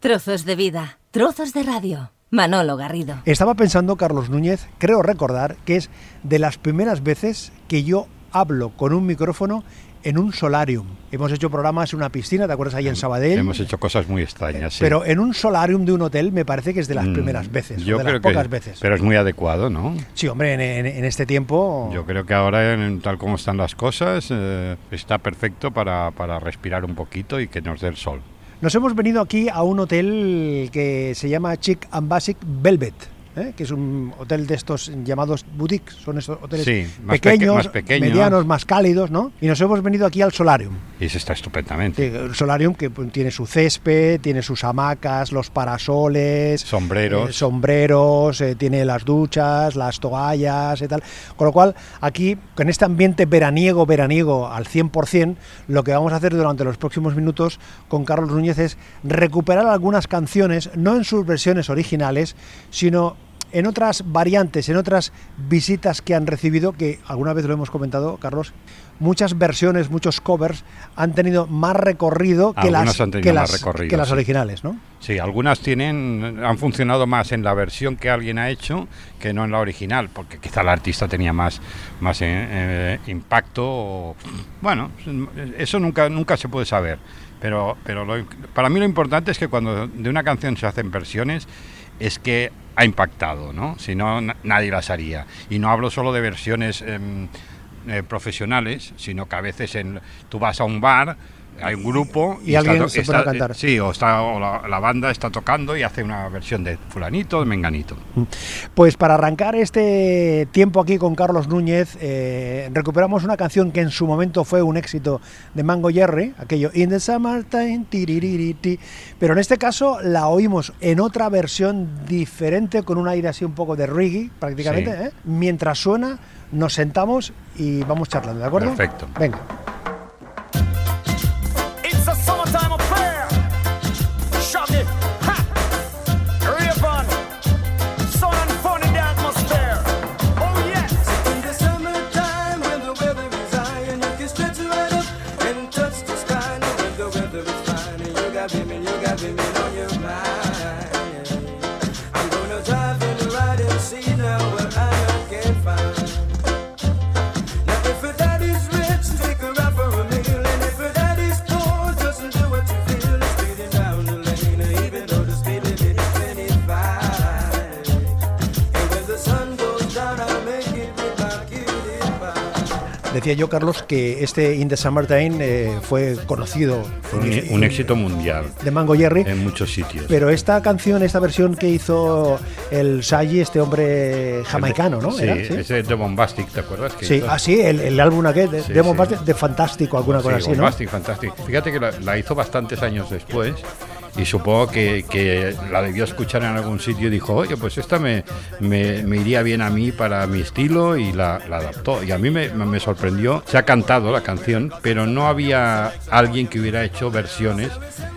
Trozos de vida, trozos de radio. Manolo Garrido. Estaba pensando, Carlos Núñez, creo recordar que es de las primeras veces que yo hablo con un micrófono en un solarium. Hemos hecho programas en una piscina, ¿te acuerdas ahí en Sabadell? Hemos hecho cosas muy extrañas, sí. Pero en un solarium de un hotel me parece que es de las Mm, primeras veces, Yo o de creo las pocas que, veces. Pero es muy adecuado, ¿no? Sí, hombre, en, en- en este tiempo... Yo creo que ahora, en- tal como están las cosas, eh, está perfecto para, para respirar un poquito y que nos dé el sol. Nos hemos venido aquí a un hotel que se llama Chic and Basic Velvet. ¿Eh? que es un hotel de estos llamados boutiques, son estos hoteles Sí, más peque- pequeños, más pequeños. medianos, más cálidos, ¿no? Y nos hemos venido aquí al Solarium. Y se está estupendamente. Sí, el solarium que pues, tiene su césped, tiene sus hamacas, los parasoles, Sombreros. eh, sombreros, eh, tiene las duchas, las toallas y tal. Con lo cual, aquí, con este ambiente veraniego, veraniego al 100%, lo que vamos a hacer durante los próximos minutos con Carlos Núñez es recuperar algunas canciones, no en sus versiones originales, sino en otras variantes, en otras visitas que han recibido, que alguna vez lo hemos comentado, Carlos, muchas versiones, muchos covers han tenido más recorrido que Algunos las, han tenido que más las, recorrido, que las sí. originales, ¿no? Sí, algunas tienen, han funcionado más en la versión que alguien ha hecho que no en la original, porque quizá el artista tenía más, más eh, eh, impacto. o- bueno, eso nunca, nunca se puede saber. Pero, pero lo- para mí lo importante es que cuando de una canción se hacen versiones es que ha impactado, ¿no? Si no, na- nadie las haría. Y no hablo solo de versiones em, eh, profesionales, sino que a veces en, tú vas a un bar, hay un grupo Y alguien to- se a cantar. Sí, o, está, o la, la banda está tocando y hace una versión de fulanito, de menganito. Pues para arrancar este tiempo aquí con Carlos Núñez, eh, recuperamos una canción que en su momento fue un éxito de Mango Jerry, aquello In the Summertime, tiriririti, pero en este caso la oímos en otra versión diferente, con un aire así un poco de reggae prácticamente. Sí. ¿eh? Mientras suena, nos sentamos y vamos charlando, ¿de acuerdo? Perfecto. Venga. Decía yo, Carlos, que este In the Summertime eh, fue conocido Fue un, un éxito mundial de Mango Jerry. en muchos sitios. Pero esta canción, esta versión que hizo el Sayi, este hombre jamaicano, ¿no? Sí, ¿Era? ese de Bombastic, ¿te acuerdas? que Sí, hizo? ah, sí, el, el álbum aquel de, Sí, de, sí. Bombastic, de Fantástico, alguna cosa Sí, así, ¿no? Bombastic, Fantastic. Fíjate que la, la hizo bastantes años después y supongo que, que la debió escuchar en algún sitio y dijo, oye, pues esta me, me, iría bien a mí para mi estilo y la, adaptó. Y a mí me, me sorprendió, se ha cantado la canción, pero no había alguien que hubiera hecho versiones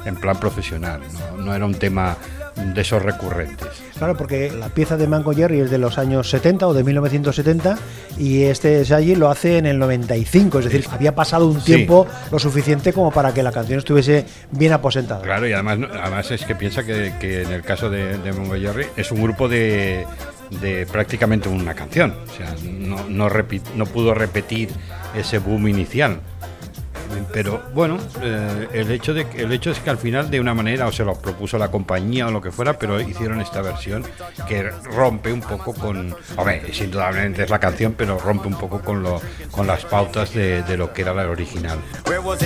en plan profesional, no era un tema de esos recurrentes. Claro, porque la pieza de Mango Jerry es de los años 70 o de 1970 y este Sayi lo hace en el 95, es decir, había pasado un Sí. tiempo lo suficiente como para que la canción estuviese bien aposentada. Claro, y además, además es que piensa que, que en el caso de, de Mongo Jerry es un grupo de, de prácticamente una canción. O sea, no, no, no pudo repetir ese boom inicial. Pero bueno, eh, el, hecho de, el hecho es que al final de una manera o se lo propuso la compañía o lo que fuera, pero hicieron esta versión que rompe un poco con... Hombre, indudablemente es la canción, pero rompe un poco con, lo, con las pautas de, de lo que era la original. Where was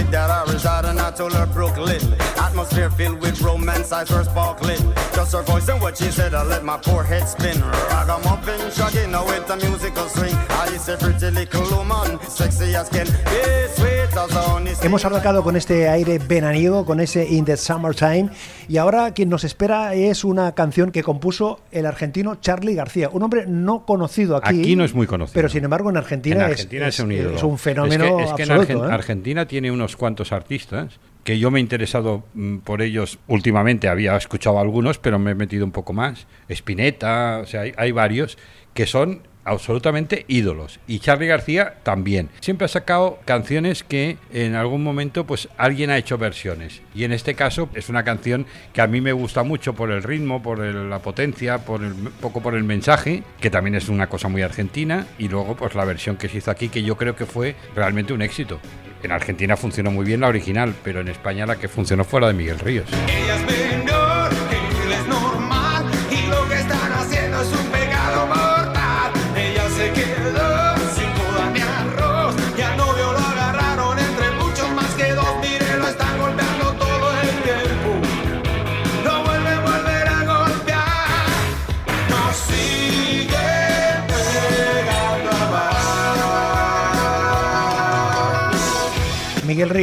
Hemos arrancado con este aire veraniego, con ese In the Summertime, y ahora quien nos espera es una canción que compuso el argentino Charlie García, un hombre no conocido aquí. Aquí no es muy conocido. Pero sin embargo en Argentina, En es- Argentina es, es, un ídolo. es un fenómeno Es que, es que en absoluto. Argen- ¿eh? Argentina tiene unos cuantos artistas que yo me he interesado mm, por ellos últimamente. Había escuchado algunos, pero me he metido un poco más. Spinetta, o sea, hay, hay varios que son absolutamente ídolos. Y Charlie García también. Siempre ha sacado canciones que en algún momento pues alguien ha hecho versiones. Y en este caso es una canción que a mí me gusta mucho por el ritmo, por la potencia, por el, poco por el mensaje, que también es una cosa muy argentina. Y luego pues la versión que se hizo aquí, que yo creo que fue realmente un éxito. En Argentina funcionó muy bien la original, pero en España la que funcionó fue la de Miguel Ríos.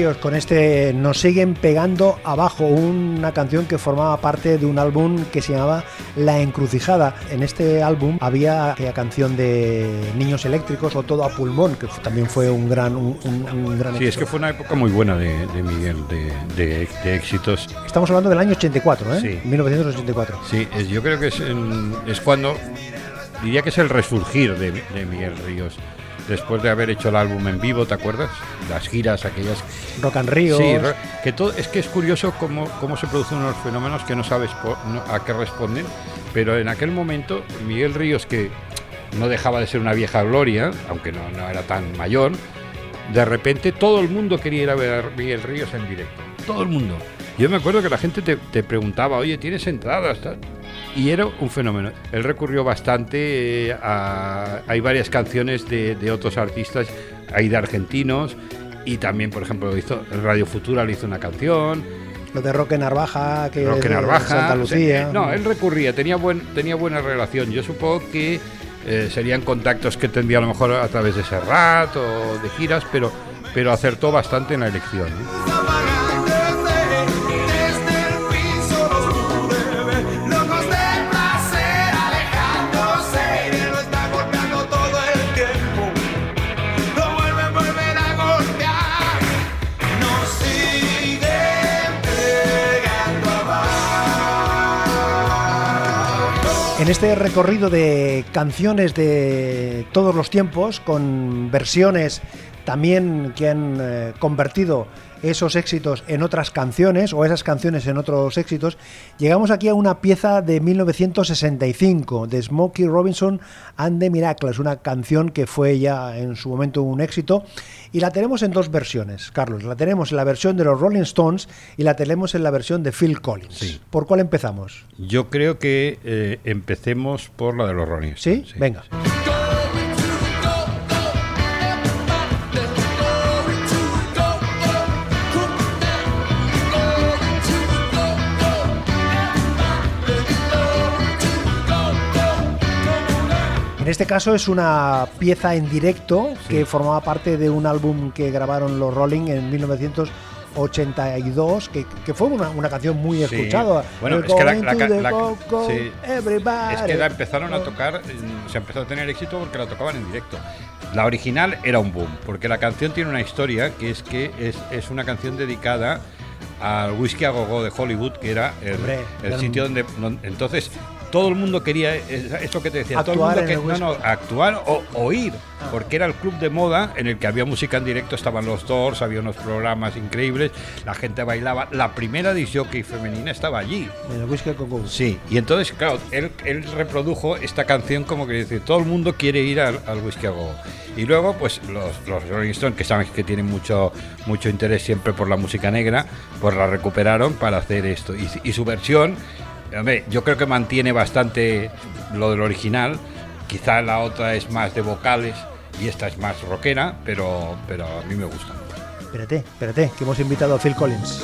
Con este Nos siguen pegando abajo, una canción que formaba parte de un álbum que se llamaba La Encrucijada. En este álbum había aquella canción de Niños Eléctricos o Todo a Pulmón, que también fue un gran, un, un- un gran Sí, es éxito. que fue una época muy buena de, de Miguel, de, de- de éxitos. Estamos hablando del año 84, ¿eh? Sí. 1984. Sí, es- yo creo que es, en- es cuando, diría que es el resurgir de Miguel Ríos. Después de haber hecho el álbum en vivo, ¿te acuerdas? Las giras, aquellas... Rock and Ríos. Sí, que todo, es que es curioso cómo, cómo se producen unos fenómenos que no sabes no- a qué responden, pero en aquel momento Miguel Ríos, que no dejaba de ser una vieja gloria, aunque no, no era tan mayor, de repente todo el mundo quería ir a ver a Miguel Ríos en directo. Todo el mundo. Yo me acuerdo que la gente te, te preguntaba, oye, ¿tienes entradas? Y era un fenómeno. Él recurrió bastante eh, a... Hay varias canciones de, de otros artistas, hay de argentinos, y también, por ejemplo, hizo, Radio Futura le hizo una canción, Lo de Roque Narvaja, que Roque Narvaja. Santa Lucía. no, él recurría, tenía, buen, tenía buena relación. Yo supongo que eh, serían contactos que tendría a lo mejor a través de Serrat o de giras, pero, pero acertó bastante en la elección. ¿eh? En este recorrido de canciones de todos los tiempos, con versiones también que han eh, convertido esos éxitos en otras canciones o esas canciones en otros éxitos, llegamos aquí a una pieza de 1965 de Smokey Robinson and the Miracles, una canción que fue ya en su momento un éxito y la tenemos en dos versiones, Carlos. La tenemos en la versión de los Rolling Stones y la tenemos en la versión de Phil Collins. Sí. ¿Por cuál empezamos? Yo creo que eh, empecemos por la de los Rolling ¿Sí? Stones, Venga. En este caso es una pieza en directo que formaba parte de un álbum que grabaron los Rolling en 1982, que, que fue una, una canción muy Sí. escuchada. Bueno, es que la- la la- sí. Es que la empezaron a tocar, mm, se empezó a tener éxito porque la tocaban en directo. La original era un boom, porque la canción tiene una historia que es que es, es una canción dedicada al whisky a gogo de Hollywood, que era el, Hombre, el sitio donde, donde- entonces todo el mundo quería es- esto que te decía, todo el Actuar mundo que el no, actuar o oír, Ah. porque era el club de moda en el que había música en directo, estaban los Doors, había unos programas increíbles, la gente bailaba, la primera disc jockey femenina estaba allí. En el Whisky Go. Sí, y entonces, claro, él, él reprodujo esta canción como que dice, todo el mundo quiere ir al, al Whisky a Go. Y luego, pues los, los Rolling Stones, que saben que tienen mucho, mucho interés siempre por la música negra, pues la recuperaron para hacer esto. Y, y su versión, hombre, yo creo que mantiene bastante lo del original. Quizá la otra es más de vocales y esta es más rockera, pero, pero a mí me gusta. Espérate, espérate, que hemos invitado a Phil Collins.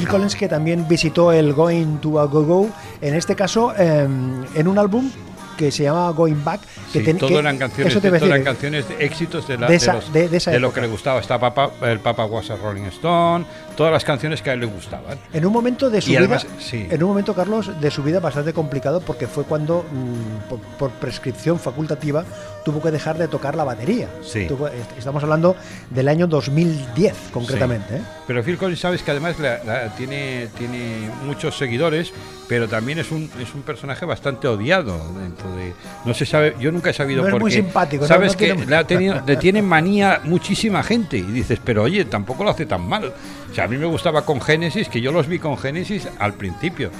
Phil Collins que también visitó el Going to a Go Go, en este caso eh, en un álbum que se llamaba Going Back. Que Sí, ten- todo que- eran canciones, eso te todo eran canciones de éxitos de, la- de de esa- los- de- de esa de lo que le gustaba. Está Papa, el Papa was a Rolling Stone, todas las canciones que a él le gustaban. En un momento de su Y vida, además, sí. en un momento, Carlos, de su vida bastante complicado porque fue cuando, mm, por, por prescripción facultativa, tuvo que dejar de tocar la batería. Sí. Tuvo- est- estamos hablando del año 2010, concretamente. ¿eh? Pero Phil Collins, sabes que además la- la- tiene, tiene muchos seguidores, pero también es un, es un personaje bastante odiado dentro de. No se sabe, yo nunca he sabido No es por muy qué. simpático. Sabes No que tiene- tenido- le tiene manía muchísima gente y dices, pero oye, tampoco lo hace tan mal. O sea, a mí me gustaba con Génesis, que yo los vi con Génesis al principio.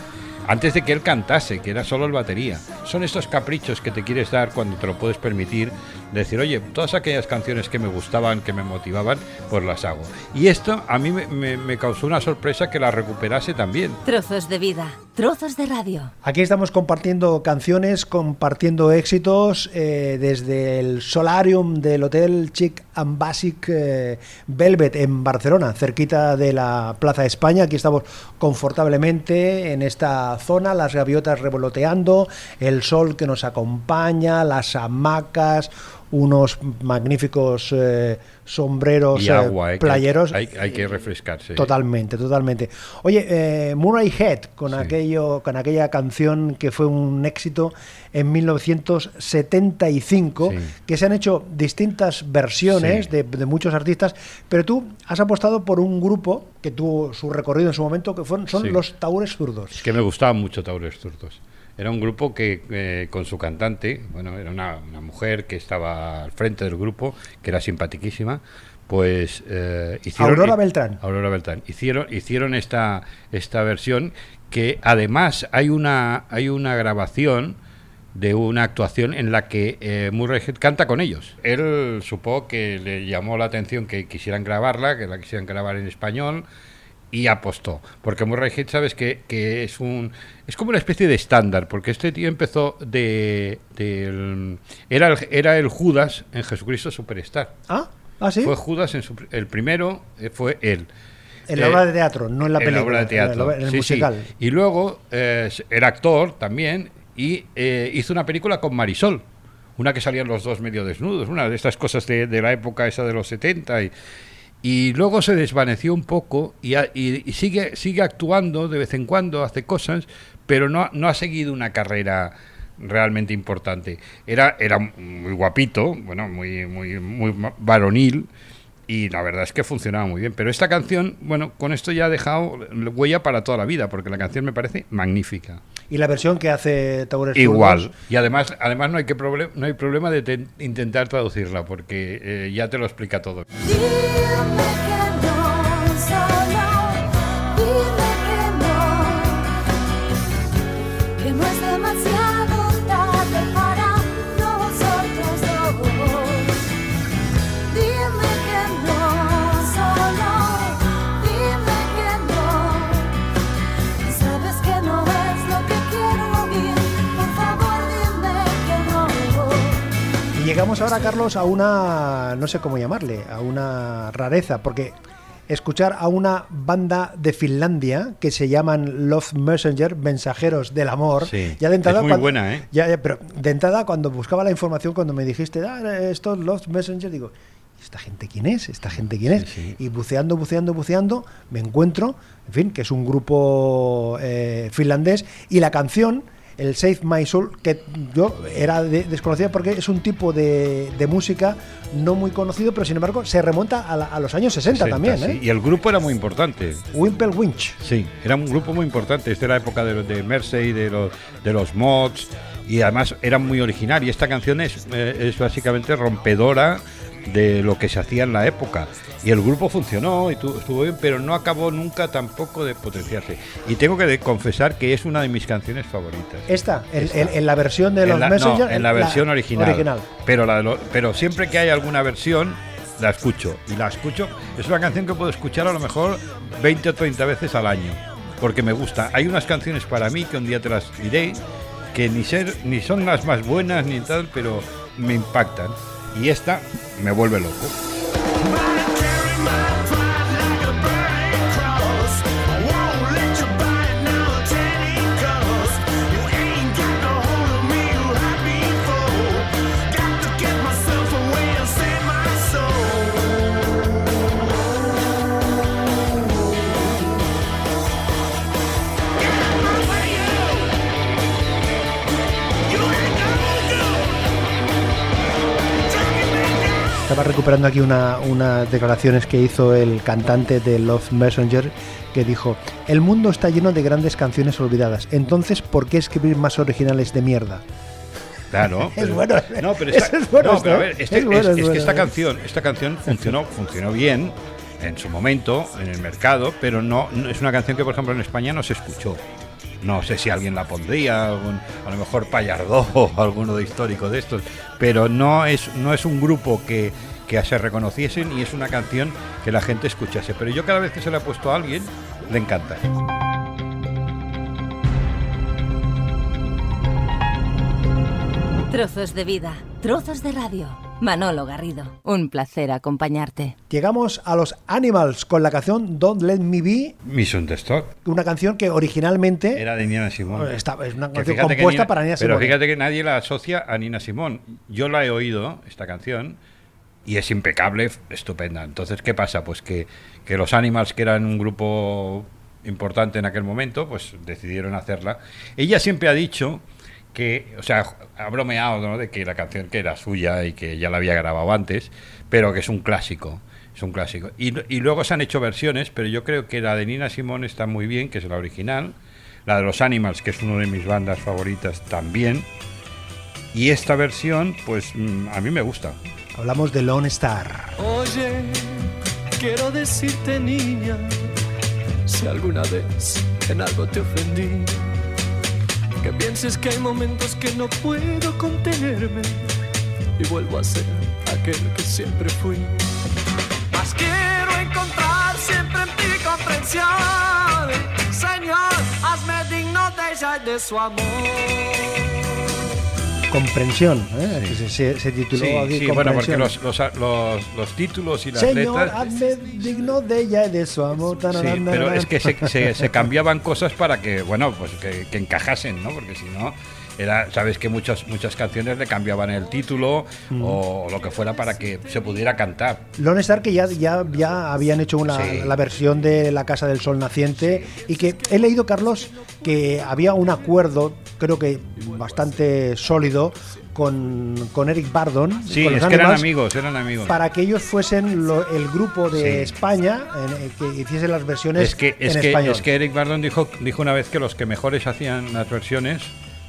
Antes de que él cantase, que era solo el batería. Son estos caprichos que te quieres dar cuando te lo puedes permitir. De Decir, oye, todas aquellas canciones que me gustaban, que me motivaban, pues las hago. Y esto a mí me, me- me causó una sorpresa que la recuperase también. Trozos de vida, trozos de radio. Aquí estamos compartiendo canciones, compartiendo éxitos eh, desde el Solarium del Hotel Chic and Basic eh, Velvet en Barcelona, cerquita de la Plaza España. Aquí estamos confortablemente en esta zona, las gaviotas revoloteando, el sol que nos acompaña, las hamacas, unos magníficos eh, sombreros Y eh, agua, eh, playeros. Hay, hay que refrescarse. Totalmente, totalmente. Oye, eh, Murray Head con Sí. aquello, con aquella canción que fue un éxito en 1975, Sí. que se han hecho distintas versiones Sí. de, de muchos artistas, pero tú has apostado por un grupo que tuvo su recorrido en su momento, que fueron, son los Taures Zurdos. Es que me gustaban mucho Taures Zurdos. Era un grupo que eh, con su cantante, bueno, era una, una mujer que estaba al frente del grupo, que era simpaticísima, pues eh, hicieron... Aurora Beltrán. Aurora Beltrán. Hicieron, hicieron esta, esta versión que además hay una, hay una grabación de una actuación en la que eh, canta con ellos. Él supo que le llamó la atención que quisieran grabarla, que la quisieran grabar en español y apostó. Porque Murray Head, sabes que, que es un es como una especie de estándar, porque este tío empezó de, era, el, era el Judas en Jesucristo Superstar. Ah, ah, sí. Fue Judas en su, el primero eh, fue él. en la Eh, obra de teatro, no en la en película. obra de teatro. En, la el Sí, sí. musical. Y luego eh, era actor también y eh, hizo una película con Marisol. Una que salían los dos medio desnudos, una de estas cosas de, de la época esa de los 70. Y, y luego se desvaneció un poco y, y- y sigue, sigue actuando de vez en cuando, hace cosas, pero no, no ha seguido una carrera realmente importante. Era, era muy guapito, bueno, muy, muy, muy varonil, y la verdad es que funcionaba muy bien. Pero esta canción, bueno, con esto ya ha dejado huella para toda la vida, porque la canción me parece magnífica. Y la versión que hace Taures Igual. Y además, además no hay que no hay problema de te- intentar traducirla, porque eh, ya te lo explica todo. Ahora, Carlos, a una, no sé cómo llamarle, a una rareza, porque escuchar a una banda de Finlandia que se llaman Love Messenger, mensajeros del amor, Sí, ya de entrada, es muy cuando- buena, ¿eh? Ya, ya, pero de entrada, cuando buscaba la información, cuando me dijiste, ah, esto es Love Messenger, digo, ¿esta gente quién es? ¿Esta gente quién es? Sí, sí. Y buceando, buceando, buceando, me encuentro, en fin, que es un grupo eh, finlandés, y la canción, el Save My Soul, que yo era de- desconocida porque es un tipo de, de música no muy conocido, pero sin embargo se remonta a, la- a los años 60, 60, también, sí. ¿eh? Y el grupo era muy importante. Wimpel Winch. Sí, era un grupo muy importante. Esta era la época de, los- de Mersey, de los, de los mods, y además era muy original. Y esta canción es, eh, es básicamente rompedora de lo que se hacía en la época. Y el grupo funcionó y tu- estuvo bien, pero no acabó nunca tampoco de potenciarse. Y tengo que confesar que es una de mis canciones favoritas. Esta, en, Esta. en- en la versión de los no, en la versión original. original. Pero, la de lo- pero siempre que hay alguna versión, la escucho. Y la escucho. Es una canción que puedo escuchar a lo mejor 20 o 30 veces al año. Porque me gusta. Hay unas canciones para mí que un día te las diré. Que ni, ser, ni son las más buenas ni tal, pero me impactan. Y esta me vuelve loco. Recuperando aquí una- unas declaraciones que hizo el cantante de Love Messenger que dijo, el mundo está lleno de grandes canciones olvidadas, entonces ¿por qué escribir más originales de mierda? Claro. Es bueno, No, pero, es que esta canción, esta canción funcionó, funcionó bien en su momento en el mercado, pero no, no- es una canción que por ejemplo en España no se escuchó. No sé si alguien la pondría, algún- a lo mejor Payardó o alguno de histórico de estos, pero no es, no es un grupo que, que se reconociesen y es una canción que la gente escuchase. Pero yo cada vez que se la he puesto a alguien, le encanta. Trozos de vida, trozos de radio. Manolo Garrido, un placer acompañarte. Llegamos a los Animals con la canción Don't Let Me Be, Misunderstood. una canción que originalmente Era de Nina Simón. Está- es una canción compuesta Nina- para Nina Pero Simone. fíjate que nadie la asocia a Nina Simón. Yo la he oído, esta canción, y es impecable, estupenda. Entonces, ¿qué pasa? Pues que, que los Animals, que eran un grupo importante en aquel momento, pues decidieron hacerla. Ella siempre ha dicho que, o sea, ha bromeado ¿no? de que la canción que era suya y que ya la había grabado antes, pero que es un clásico. Es un clásico. Y, y luego se han hecho versiones, pero yo creo que la de Nina Simón está muy bien, que es la original. La de los Animals, que es una de mis bandas favoritas también. Y esta versión, pues mm, a mí me gusta. Hablamos de Lone Star. Oye, quiero decirte niña, si alguna vez en algo te ofendí, que pienses que hay momentos que no puedo contenerme y vuelvo a ser aquel que siempre fui. Mas quiero encontrar siempre en ti comprensión, Señor, hazme digno de ella y de su amor. Comprensión, ¿eh? que se, se- se tituló Sí, aquí sí, bueno, porque los, los, los- los títulos y las Señor, letras... hazme digno de ella y de su amor. Sí, Tararán, pero es que se, se- se cambiaban cosas para que, bueno, pues que, que encajasen, ¿no? Porque si no, era, sabes que muchas, muchas canciones le cambiaban el título Mm. o lo que fuera para que se pudiera cantar. Lone Star que ya, ya, ya habían hecho una, Sí. la versión de La Casa del Sol Naciente y que he leído, Carlos, que había un acuerdo, creo que bastante sólido, con, con Eric Bardon. Sí, con es que eran amigos, eran amigos. Para que ellos fuesen lo- el grupo de Sí. España en- eh, que hiciesen las versiones Es que, es, en que, español. es que Eric Bardon dijo, dijo una vez que los que mejores hacían las versiones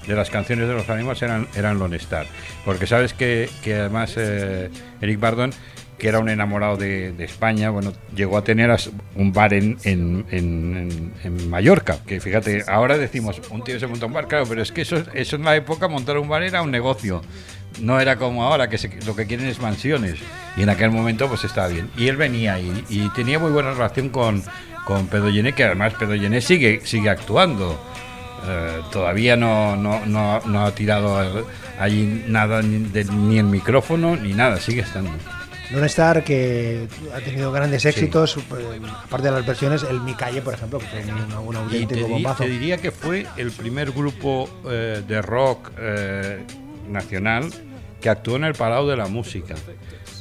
de las canciones de los Animals eran, eran Lone Star. Porque sabes que, que además eh, Eric Bardon, que era un enamorado de, de España, bueno, llegó a tener un bar en, en, en- en- en Mallorca. Que fíjate, ahora decimos, un tío se monta un bar, claro, pero es que eso, eso en la época montar un bar era un negocio. No era como ahora, que se- lo que quieren es mansiones. Y en aquel momento pues estaba bien. Y él venía y, y tenía muy buena relación con, con Pedro Llené, que además Pedro Llené sigue, sigue actuando. Eh, todavía no, no, no, no ha tirado allí nada, ni, de- ni el micrófono, ni nada, sigue estando. Lone Star que ha tenido grandes éxitos, pues, aparte de las versiones, el Mi Calle, por ejemplo, que fue un, un Y te, auténtico di- bombazo. te diría que fue el primer grupo eh, de rock eh, nacional que actuó en el Palau de la Música.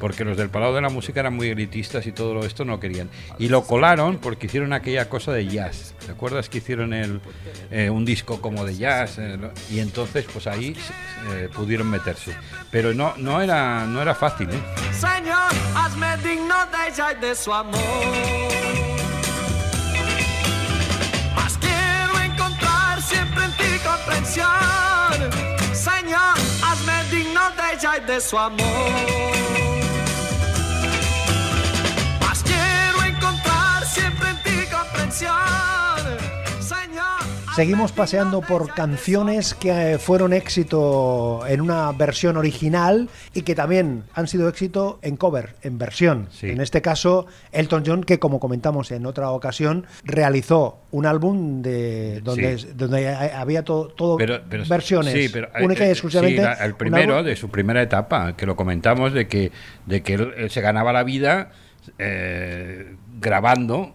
Porque los del Palau de la Música eran muy elitistas y todo esto no querían. Y lo colaron porque hicieron aquella cosa de jazz. ¿Te acuerdas que hicieron eh, un disco como de jazz? eh, lo- y entonces pues ahí eh, pudieron meterse. Pero no, no, era, no era fácil. Señor, hazme digno de de su amor. Mas quiero encontrar siempre en ti comprensión. Señor, hazme digno de ella y de su amor. Seguimos paseando por canciones que eh, fueron éxito en una versión original y que también han sido éxito en cover, en versión. Sí. En este caso, Elton John, que como comentamos en otra ocasión, realizó un álbum de donde, Sí. donde ha- había to- todo Pero- pero- versiones, sí, pero, eh, única y eh, exclusivamente. sí, la- el primero de su primera etapa, que lo comentamos, de que, de que él, él se ganaba la vida eh, grabando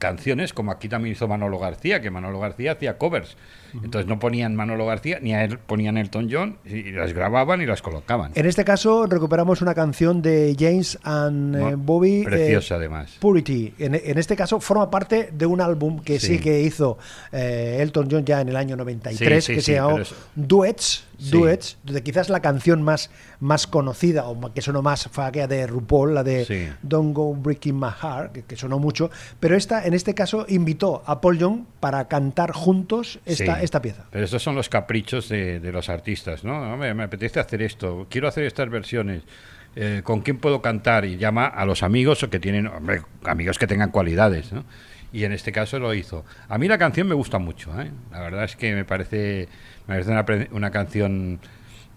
canciones, como aquí también hizo Manolo García, que Manolo García hacía covers. Entonces no ponían Manolo García, ni a él ponían Elton John, y las grababan y las colocaban. En este caso recuperamos una canción de James and eh, Bobby. eh, Preciosa, además. Purity. En, en este caso forma parte de un álbum que sí, Sí. que hizo eh, Elton John ya en el año 93, Sí, sí, que se llamó es- Duets. Sí. Duets, de quizás la canción más, más conocida o que sonó más fue aquella de RuPaul, la de Sí. Don't Go Breaking My Heart, que, que sonó mucho. Pero esta, en este caso, invitó a Paul Young para cantar juntos esta, Sí. esta pieza. Pero estos son los caprichos de, de los artistas, ¿no? Hombre, me apetece hacer esto, quiero hacer estas versiones. eh, ¿Con quién puedo cantar? Y llama a los amigos o que tienen, hombre, amigos que tengan cualidades, ¿no? Y en este caso lo hizo. A mí la canción me gusta mucho, ¿eh? La verdad es que me parece, me parece una, canción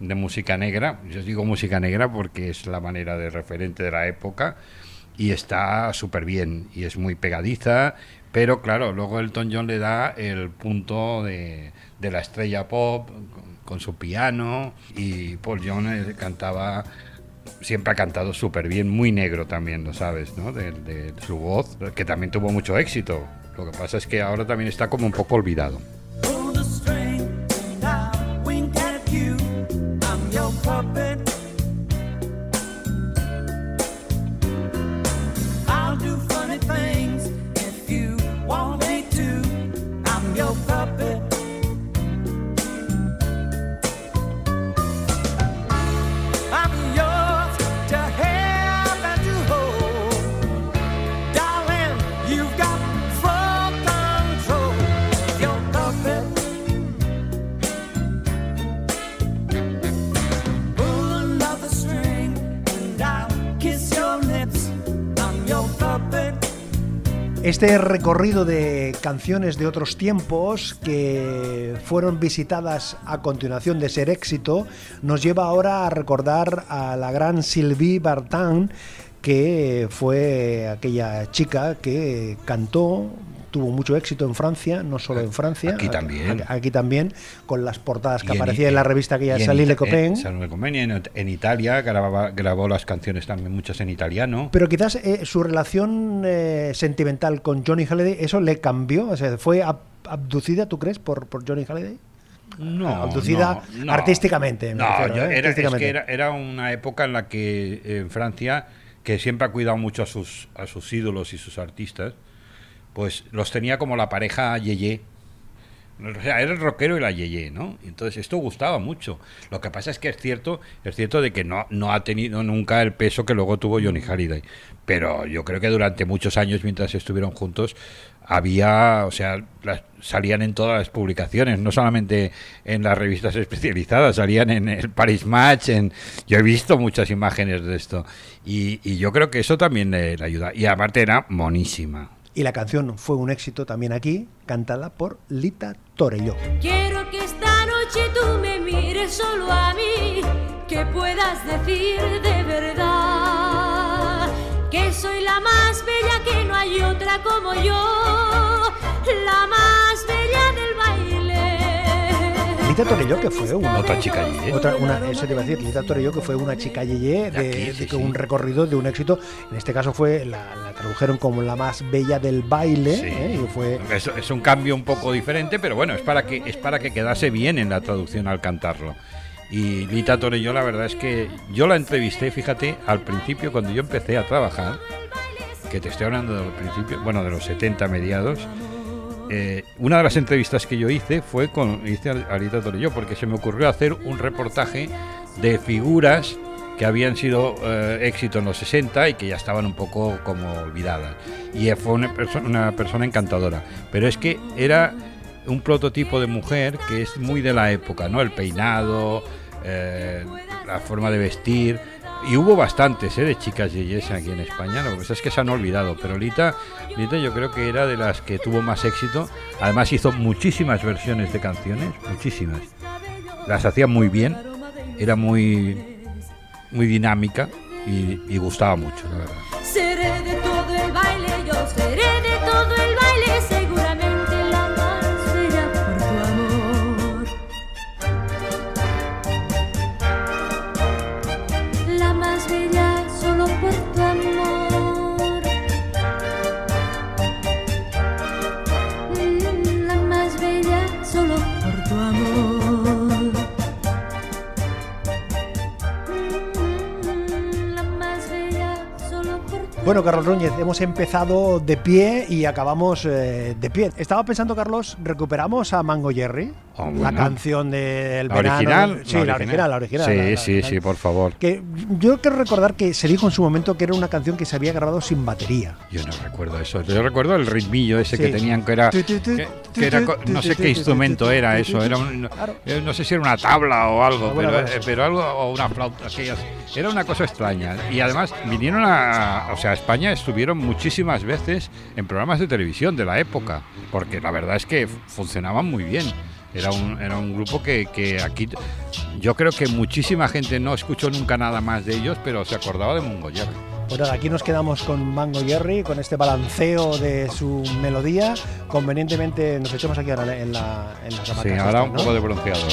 de música negra. Yo digo música negra porque es la manera de referente de la época y está súper bien y es muy pegadiza, pero claro, luego Elton John le da el punto de, de la estrella pop con, con su piano y Paul John eh, cantaba, siempre ha cantado súper bien, muy negro también, lo sabes, ¿no? De, de su voz, que también tuvo mucho éxito. Lo que pasa es que ahora también está como un poco olvidado. Este recorrido de canciones de otros tiempos que fueron visitadas a continuación de ser éxito nos lleva ahora a recordar a la gran Sylvie Vartan que fue aquella chica que cantó tuvo mucho éxito en Francia, no solo en Francia, Aquí también. aquí, aquí también, con las portadas que en aparecían en, la revista que ya Salí Le Copain. en en, Italia grababa, grabó las canciones también, muchas en italiano. Pero quizás eh, su relación eh, sentimental con Johnny Halliday, eso le cambió. O sea, ¿Fue ab- abducida, tú crees, por, por Johnny Halliday? No, abducida no, no. artísticamente, me No, refiero, yo- ¿eh? era, es Artísticamente. que era, era una época en la que en Francia, que siempre ha cuidado mucho a sus, a sus ídolos y sus artistas, pues los tenía como la pareja Yeye. O sea, era el rockero y la Yeye, ¿no? Entonces esto gustaba mucho. Lo que pasa es que es cierto, es cierto de que no, no ha tenido nunca el peso que luego tuvo Johnny Halliday. Pero yo creo que durante muchos años, mientras estuvieron juntos, había, o sea, las- salían en todas las publicaciones, no solamente en las revistas especializadas, salían en el Paris Match, en, yo he visto muchas imágenes de esto. Y, y yo creo que eso también le, le ayuda. Y aparte era monísima. Y la canción fue un éxito también aquí, cantada por Lita Torelló. Quiero que esta noche tú me mires solo a mí, que puedas decir de verdad que soy la más bella, que no hay otra como yo, la más. Lita Torelló, que fue una, Otra chica allí, ¿eh? Otra, una, eso te iba a decir, Lita Torelló, que fue una chica yeye de, De aquí, sí, de que un recorrido de un éxito. En este caso fue, la, la tradujeron como la más bella del baile. Sí. ¿eh? Y fue, Es, es un cambio un poco diferente, pero bueno, es para que es para que quedase bien en la traducción al cantarlo. Y Lita Torelló, la verdad es que yo la entrevisté, fíjate, al principio cuando yo empecé a trabajar, que te estoy hablando del principio, bueno, de los 70 mediados. Eh, una de las entrevistas que yo hice fue con hice a a Lita Torelló, porque se me ocurrió hacer un reportaje de figuras que habían sido eh, éxito en los 60 y que ya estaban un poco como olvidadas. Y fue una, perso- una persona encantadora. Pero es que era un prototipo de mujer que es muy de la época, ¿no? El peinado, eh, la forma de vestir. Y hubo bastantes ¿eh? de chicas yeyes aquí en España, lo que pasa es que se han olvidado. Pero Lita, Lita yo creo que era de las que tuvo más éxito. Además hizo muchísimas versiones de canciones, muchísimas. Las hacía muy bien, era muy, muy dinámica y, y gustaba mucho, la verdad. Bueno, Carlos Núñez, hemos empezado de pie y acabamos eh, de pie. Estaba pensando, Carlos, ¿recuperamos a Mango Jerry? Oh, La canción del ¿La verano. original? Sí, la original, la original. Sí, la- la sí, sí, por favor. Que yo quiero recordar que se dijo en su momento que era una canción que se había grabado sin batería. Yo no recuerdo eso. Yo recuerdo el ritmillo ese que tenían, que era. Que- que era no sé qué instrumento era eso. Era tu. un, Claro. no sé si era una tabla o algo, pero, pero algo, o una flauta. aquellas. Era una cosa extraña. Y además vinieron a. O sea, a España estuvieron muchísimas veces en programas de televisión de la época, porque la verdad es que funcionaban muy bien. Era un, era un grupo que, que aquí. Yo creo que muchísima gente no escuchó nunca nada más de ellos, pero se acordaba de Mungo Jerry. Pues nada, aquí nos quedamos con Mango Jerry, con este balanceo de su melodía. Convenientemente nos echamos aquí ahora en, la, en las Sí, ahora estas, un ¿no? poco de bronceador.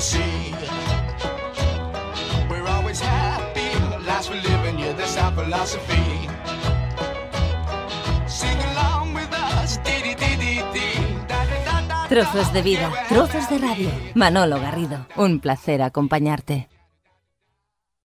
the. We're always happy, last we're living, yeah, that's our philosophy. Trozos de vida, trozos de radio. Manolo Garrido, un placer acompañarte.